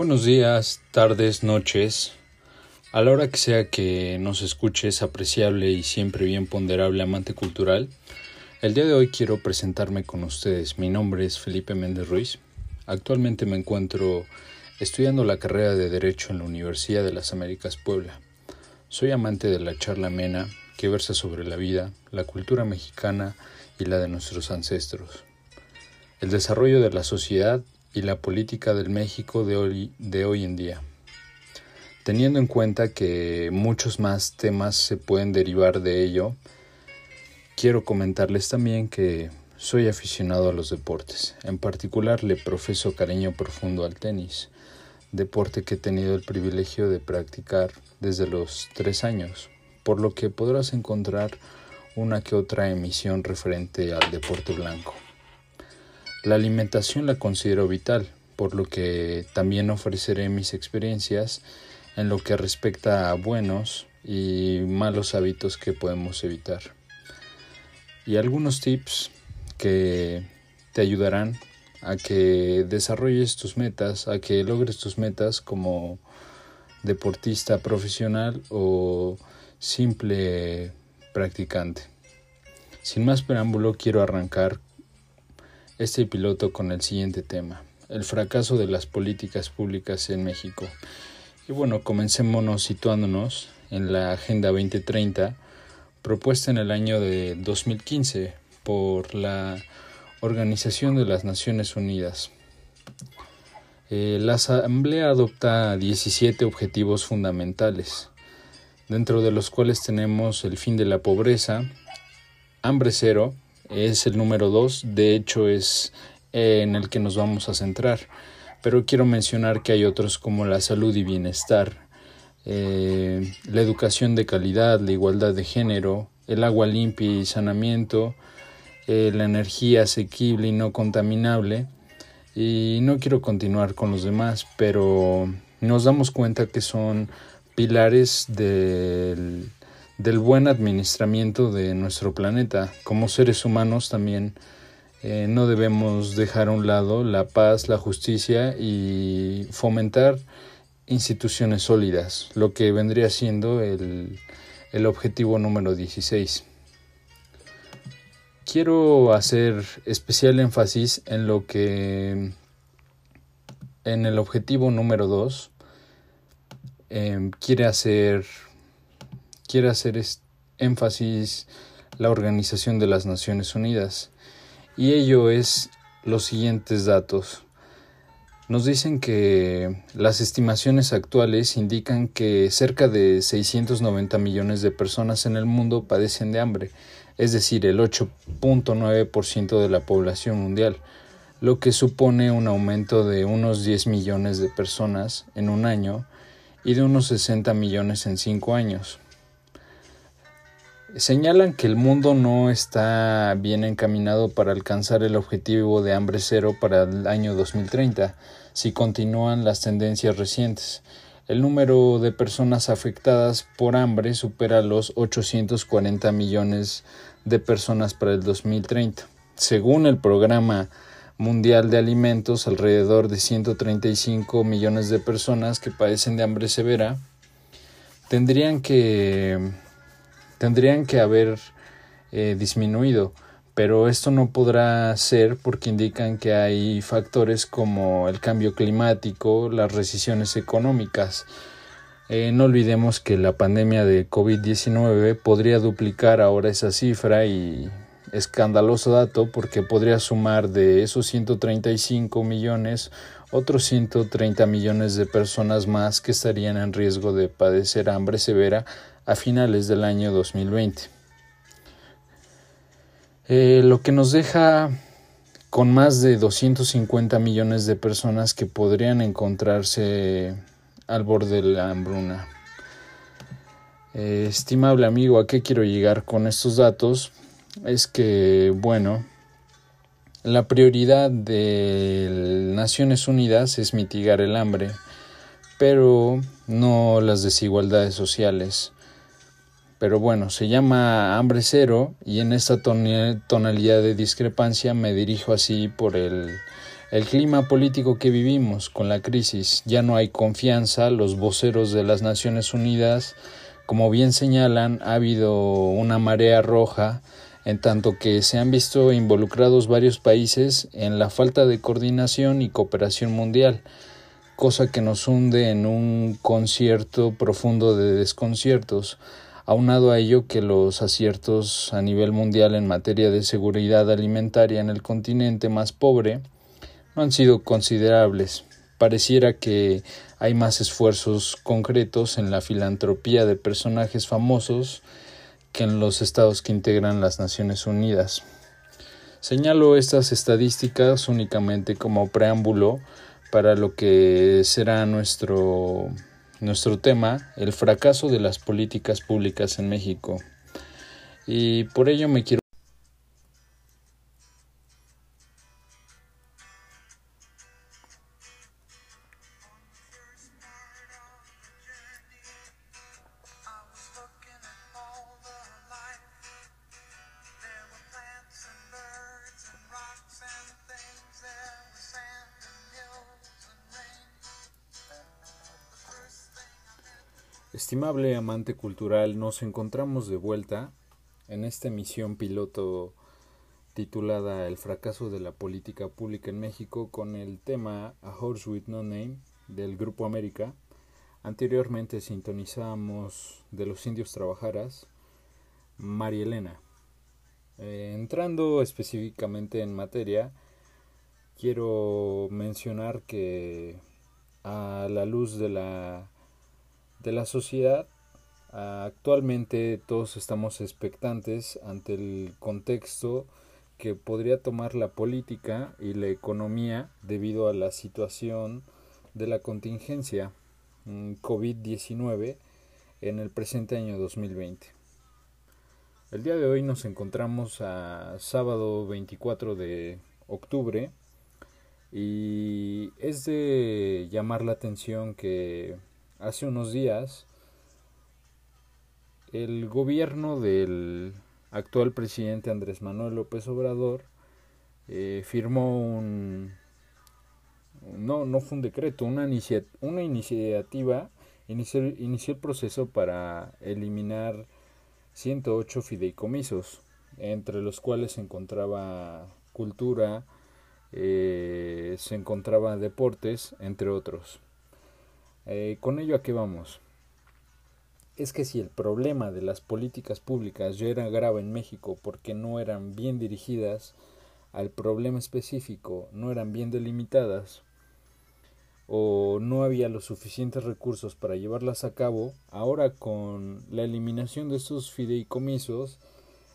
Buenos días, tardes, noches. A la hora que sea que nos escuches, apreciable y siempre bien ponderable amante cultural, el día de hoy quiero presentarme con ustedes. Mi nombre es Felipe Méndez Ruiz. Actualmente me encuentro estudiando la carrera de Derecho en la Universidad de las Américas Puebla. Soy amante de la charla amena que versa sobre la vida, la cultura mexicana y la de nuestros ancestros, el desarrollo de la sociedad y la política del México de hoy, de hoy en día. Teniendo en cuenta que muchos más temas se pueden derivar de ello, quiero comentarles también que soy aficionado a los deportes. En particular le profeso cariño profundo al tenis, deporte que he tenido el privilegio de practicar desde los tres años, por lo que podrás encontrar una que otra emisión referente al deporte blanco. La alimentación la considero vital, por lo que también ofreceré mis experiencias en lo que respecta a buenos y malos hábitos que podemos evitar. Y algunos tips que te ayudarán a que desarrolles tus metas, a que logres tus metas como deportista profesional o simple practicante. Sin más preámbulo, quiero arrancar este piloto con el siguiente tema, el fracaso de las políticas públicas en México. Y bueno, comencémonos situándonos en la Agenda 2030, propuesta en el año de 2015 por la Organización de las Naciones Unidas. Eh, la Asamblea adopta 17 objetivos fundamentales, dentro de los cuales tenemos el fin de la pobreza, hambre cero, es el número dos, de hecho es eh, en el que nos vamos a centrar, pero quiero mencionar que hay otros como la salud y bienestar, eh, la educación de calidad, la igualdad de género, el agua limpia y saneamiento, eh, la energía asequible y no contaminable, y no quiero continuar con los demás, pero nos damos cuenta que son pilares del del buen administramiento de nuestro planeta. Como seres humanos también eh, no debemos dejar a un lado la paz, la justicia y fomentar instituciones sólidas, lo que vendría siendo el, el objetivo número 16. Quiero hacer especial énfasis en lo que en el objetivo número 2 eh, quiere hacer quiere hacer énfasis la Organización de las Naciones Unidas. Y ello es los siguientes datos. Nos dicen que las estimaciones actuales indican que cerca de 690 millones de personas en el mundo padecen de hambre, es decir, el 8.9% de la población mundial, lo que supone un aumento de unos 10 millones de personas en un año y de unos 60 millones en 5 años señalan que el mundo no está bien encaminado para alcanzar el objetivo de hambre cero para el año 2030 si continúan las tendencias recientes. El número de personas afectadas por hambre supera los 840 millones de personas para el 2030. Según el Programa Mundial de Alimentos, alrededor de 135 millones de personas que padecen de hambre severa tendrían que tendrían que haber eh, disminuido, pero esto no podrá ser porque indican que hay factores como el cambio climático, las recesiones económicas. Eh, no olvidemos que la pandemia de COVID-19 podría duplicar ahora esa cifra y escandaloso dato porque podría sumar de esos 135 millones otros 130 millones de personas más que estarían en riesgo de padecer hambre severa a finales del año 2020. Eh, lo que nos deja con más de 250 millones de personas que podrían encontrarse al borde de la hambruna. Eh, estimable amigo, ¿a qué quiero llegar con estos datos? Es que, bueno, la prioridad de Naciones Unidas es mitigar el hambre, pero no las desigualdades sociales. Pero bueno, se llama hambre cero y en esta tonalidad de discrepancia me dirijo así por el, El clima político que vivimos con la crisis, ya no hay confianza, los voceros de las Naciones Unidas, como bien señalan, ha habido una marea roja en tanto que se han visto involucrados varios países en la falta de coordinación y cooperación mundial, cosa que nos hunde en un concierto profundo de desconciertos, aunado a ello que los aciertos a nivel mundial en materia de seguridad alimentaria en el continente más pobre no han sido considerables. Pareciera que hay más esfuerzos concretos en la filantropía de personajes famosos que en los estados que integran las Naciones Unidas. Señalo estas estadísticas únicamente como preámbulo para lo que será nuestro, nuestro tema, el fracaso de las políticas públicas en México. Y por ello me quiero Estimable amante cultural, nos encontramos de vuelta en esta emisión piloto titulada El fracaso de la política pública en México con el tema A Horse with No Name del Grupo América. Anteriormente sintonizamos de los indios trabajaras María Elena. Eh, entrando específicamente en materia, quiero mencionar que a la luz de la de la sociedad. Actualmente todos estamos expectantes ante el contexto que podría tomar la política y la economía debido a la situación de la contingencia mm, COVID-19 en el presente año 2020. El día de hoy nos encontramos a sábado 24 de octubre y es de llamar la atención que hace unos días el gobierno del actual presidente Andrés Manuel López Obrador eh, firmó un no no fue un decreto una, una iniciativa inició, inició el proceso para eliminar 108 fideicomisos entre los cuales se encontraba cultura eh, se encontraba deportes entre otros eh, con ello a qué vamos. Es que si el problema de las políticas públicas ya era grave en México porque no eran bien dirigidas al problema específico, no eran bien delimitadas, o no había los suficientes recursos para llevarlas a cabo, ahora con la eliminación de estos fideicomisos,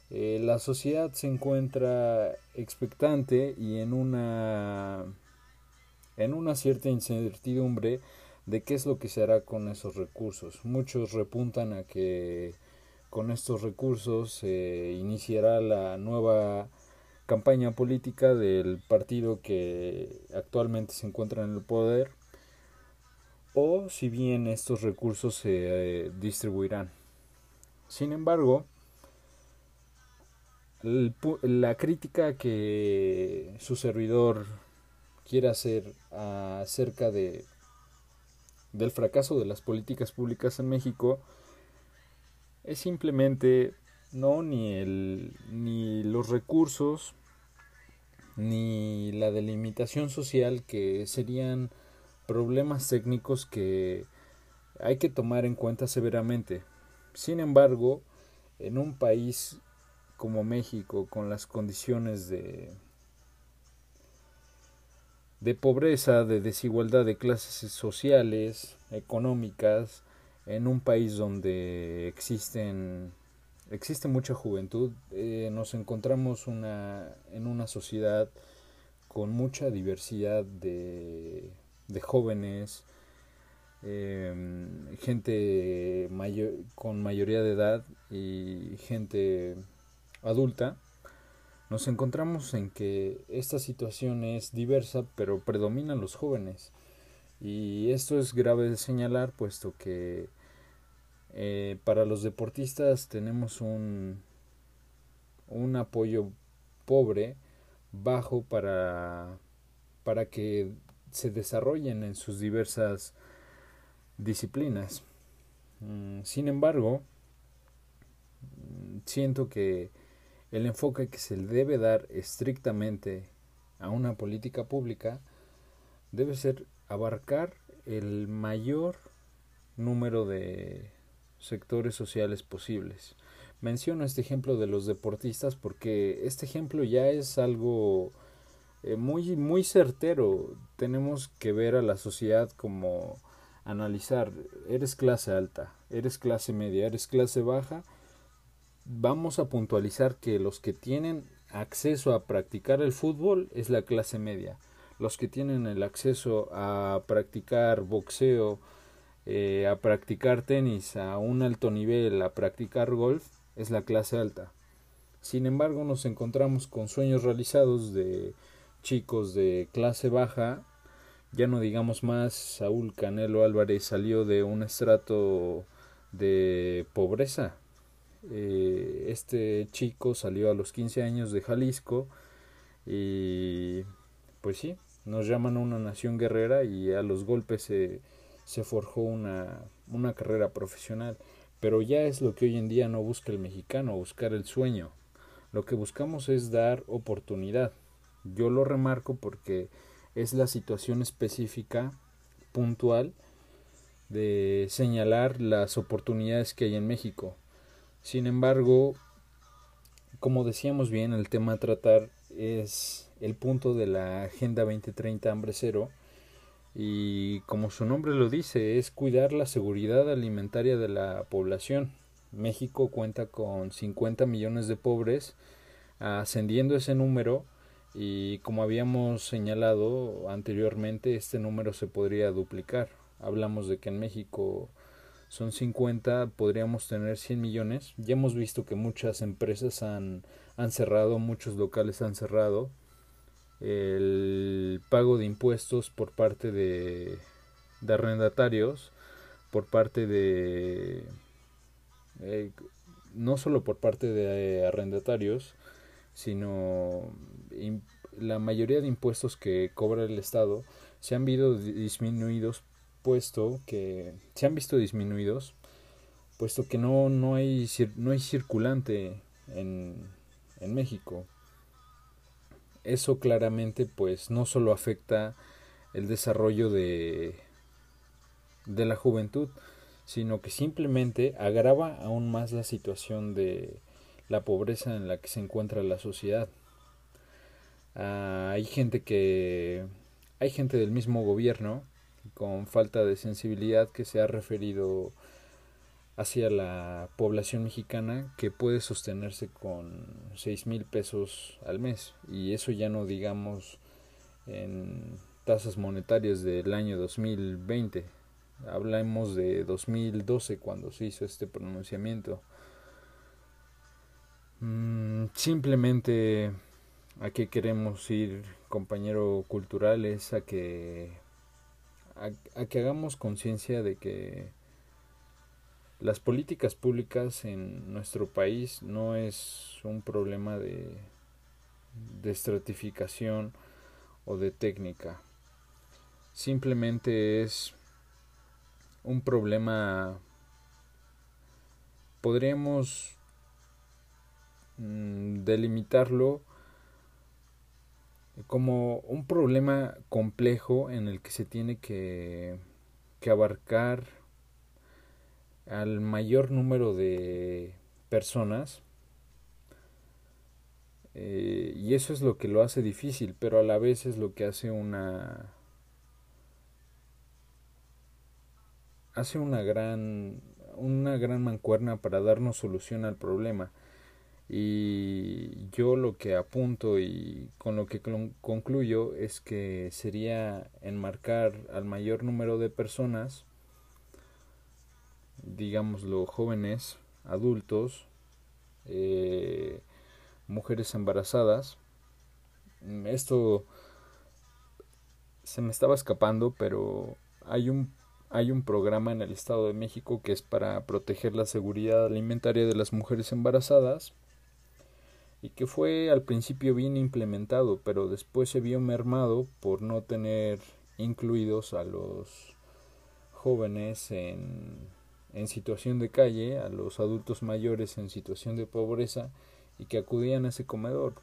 eh, la sociedad se encuentra expectante y en una en una cierta incertidumbre de qué es lo que se hará con esos recursos. Muchos repuntan a que con estos recursos se iniciará la nueva campaña política del partido que actualmente se encuentra en el poder o si bien estos recursos se eh, distribuirán. Sin embargo, la crítica que su servidor quiere hacer acerca de del fracaso de las políticas públicas en México es simplemente no ni el ni los recursos ni la delimitación social que serían problemas técnicos que hay que tomar en cuenta severamente. Sin embargo, en un país como México, con las condiciones de de pobreza, de desigualdad de clases sociales, económicas, en un país donde existen existe mucha juventud, eh, nos encontramos una, en una sociedad con mucha diversidad de, de jóvenes, em, gente mayor, con mayoría de edad y gente adulta nos encontramos en que esta situación es diversa, pero predominan los jóvenes. Y esto es grave de señalar, puesto que eh, para los deportistas tenemos un, un apoyo pobre, bajo para, para que se desarrollen en sus diversas disciplinas. Mm, sin embargo, siento que el enfoque que se debe dar estrictamente a una política pública debe ser abarcar el mayor número de sectores sociales posibles. Menciono este ejemplo de los deportistas porque este ejemplo ya es algo eh, muy muy certero. Tenemos que ver a la sociedad como analizar, eres clase alta, eres clase media, eres clase baja. Vamos a puntualizar que los que tienen acceso a practicar el fútbol es la clase media. Los que tienen el acceso a practicar boxeo, eh, a practicar tenis a un alto nivel, a practicar golf, es la clase alta. Sin embargo, nos encontramos con sueños realizados de chicos de clase baja, ya no digamos más, Saúl Canelo Álvarez salió de un estrato de pobreza. Eh, este chico salió a los 15 años de Jalisco y pues sí, nos llaman una nación guerrera y a los golpes se se forjó una, una carrera profesional. Pero ya es lo que hoy en día no busca el mexicano, buscar el sueño. Lo que buscamos es dar oportunidad. Yo lo remarco porque es la situación específica, puntual, de señalar las oportunidades que hay en México. Sin embargo, como decíamos bien, el tema a tratar es el punto de la Agenda 2030 Hambre Cero, y como su nombre lo dice, es cuidar la seguridad alimentaria de la población. México cuenta con 50 millones de pobres, ascendiendo ese número y como habíamos señalado anteriormente, este número se podría duplicar. Hablamos de que en México son 50, podríamos tener 100 millones. Ya hemos visto que muchas empresas han, han cerrado, muchos locales han cerrado el pago de impuestos por parte de, de arrendatarios, por parte de... Eh, no solo por parte de arrendatarios, sino la mayoría de impuestos que cobra el Estado se han visto disminuidos puesto que se han visto disminuidos puesto que no, no hay no hay circulante en, en México eso claramente pues no solo afecta el desarrollo de, de la juventud, sino que simplemente agrava aún más la situación de la pobreza en la que se encuentra la sociedad. Ah, hay gente que hay gente del mismo gobierno con falta de sensibilidad que se ha referido hacia la población mexicana que puede sostenerse con seis mil pesos al mes. Y eso ya no digamos en tasas monetarias del año 2020 hablamos de 2012 cuando se hizo este pronunciamiento. Mm, simplemente a qué queremos ir compañero cultural es a que a que hagamos conciencia de que las políticas públicas en nuestro país no es un problema de, de estratificación o de técnica. Simplemente es un problema, podríamos mm, delimitarlo como un problema complejo en el que se tiene que, que abarcar al mayor número de personas eh, y eso es lo que lo hace difícil pero a la vez es lo que hace una hace una gran una gran mancuerna para darnos solución al problema y yo lo que apunto y con lo que concluyo es que sería enmarcar al mayor número de personas digámoslo, jóvenes, adultos, eh, mujeres embarazadas. Esto se me estaba escapando, pero hay un, hay un programa en el Estado de México que es para proteger la seguridad alimentaria de las mujeres embarazadas y que fue al principio bien implementado, pero después se vio mermado por no tener incluidos a los jóvenes en, en situación de calle, a los adultos mayores en situación de pobreza y que acudían a ese comedor.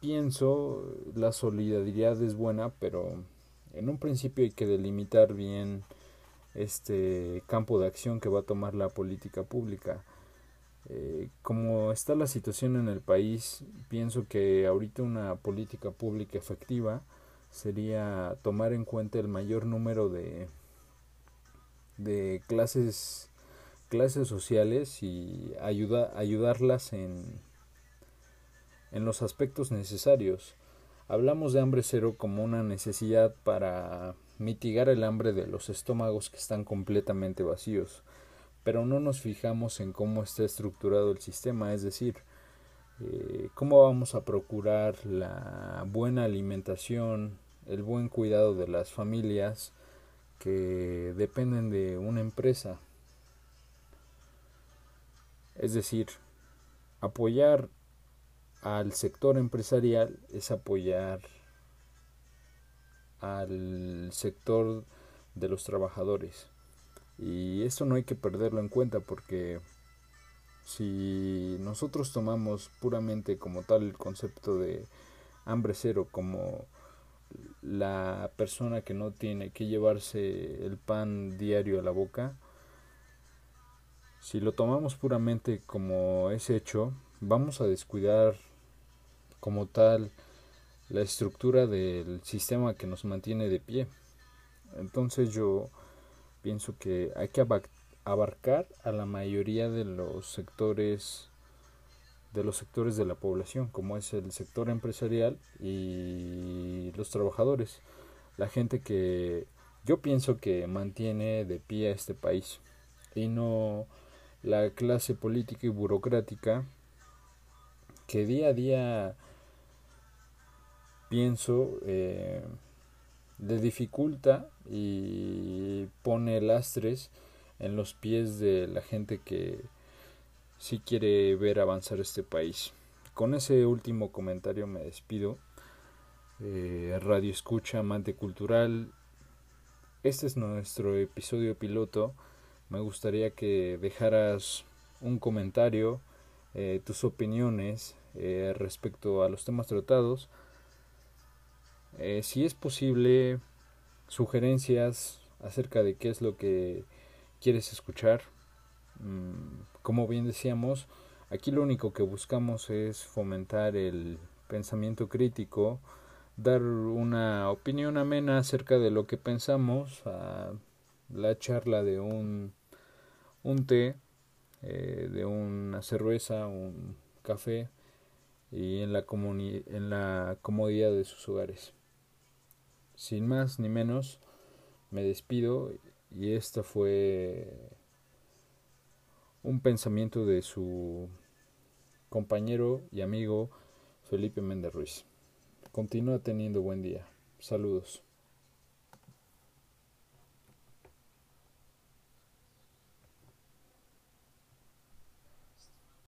Pienso la solidaridad es buena, pero en un principio hay que delimitar bien este campo de acción que va a tomar la política pública. Eh, como está la situación en el país, pienso que ahorita una política pública efectiva sería tomar en cuenta el mayor número de, de clases clases sociales y ayuda, ayudarlas en, en los aspectos necesarios. Hablamos de hambre cero como una necesidad para mitigar el hambre de los estómagos que están completamente vacíos, pero no nos fijamos en cómo está estructurado el sistema, es decir, eh, cómo vamos a procurar la buena alimentación, el buen cuidado de las familias que dependen de una empresa. Es decir, apoyar al sector empresarial es apoyar al sector de los trabajadores. Y esto no hay que perderlo en cuenta porque si nosotros tomamos puramente como tal el concepto de hambre cero como la persona que no tiene que llevarse el pan diario a la boca, si lo tomamos puramente como es hecho, vamos a descuidar como tal la estructura del sistema que nos mantiene de pie. Entonces yo pienso que hay que abarcar a la mayoría de los sectores de los sectores de la población, como es el sector empresarial y los trabajadores, la gente que yo pienso que mantiene de pie a este país y no la clase política y burocrática que día a día pienso eh, le dificulta y pone lastres en los pies de la gente que sí quiere ver avanzar este país. Con ese último comentario me despido. Eh, Radio Escucha, Amante Cultural. Este es nuestro episodio piloto. Me gustaría que dejaras un comentario, eh, tus opiniones respecto a los temas tratados eh, si es posible, sugerencias acerca de qué es lo que quieres escuchar. Mm, como bien decíamos, aquí lo único que buscamos es fomentar el pensamiento crítico, dar una opinión amena acerca de lo que pensamos, a la charla de un, un té, eh, de una cerveza, un café y en la, en la comodidad de sus hogares. Sin más ni menos, me despido y este fue un pensamiento de su compañero y amigo Felipe Méndez Ruiz. Continúa teniendo buen día. Saludos.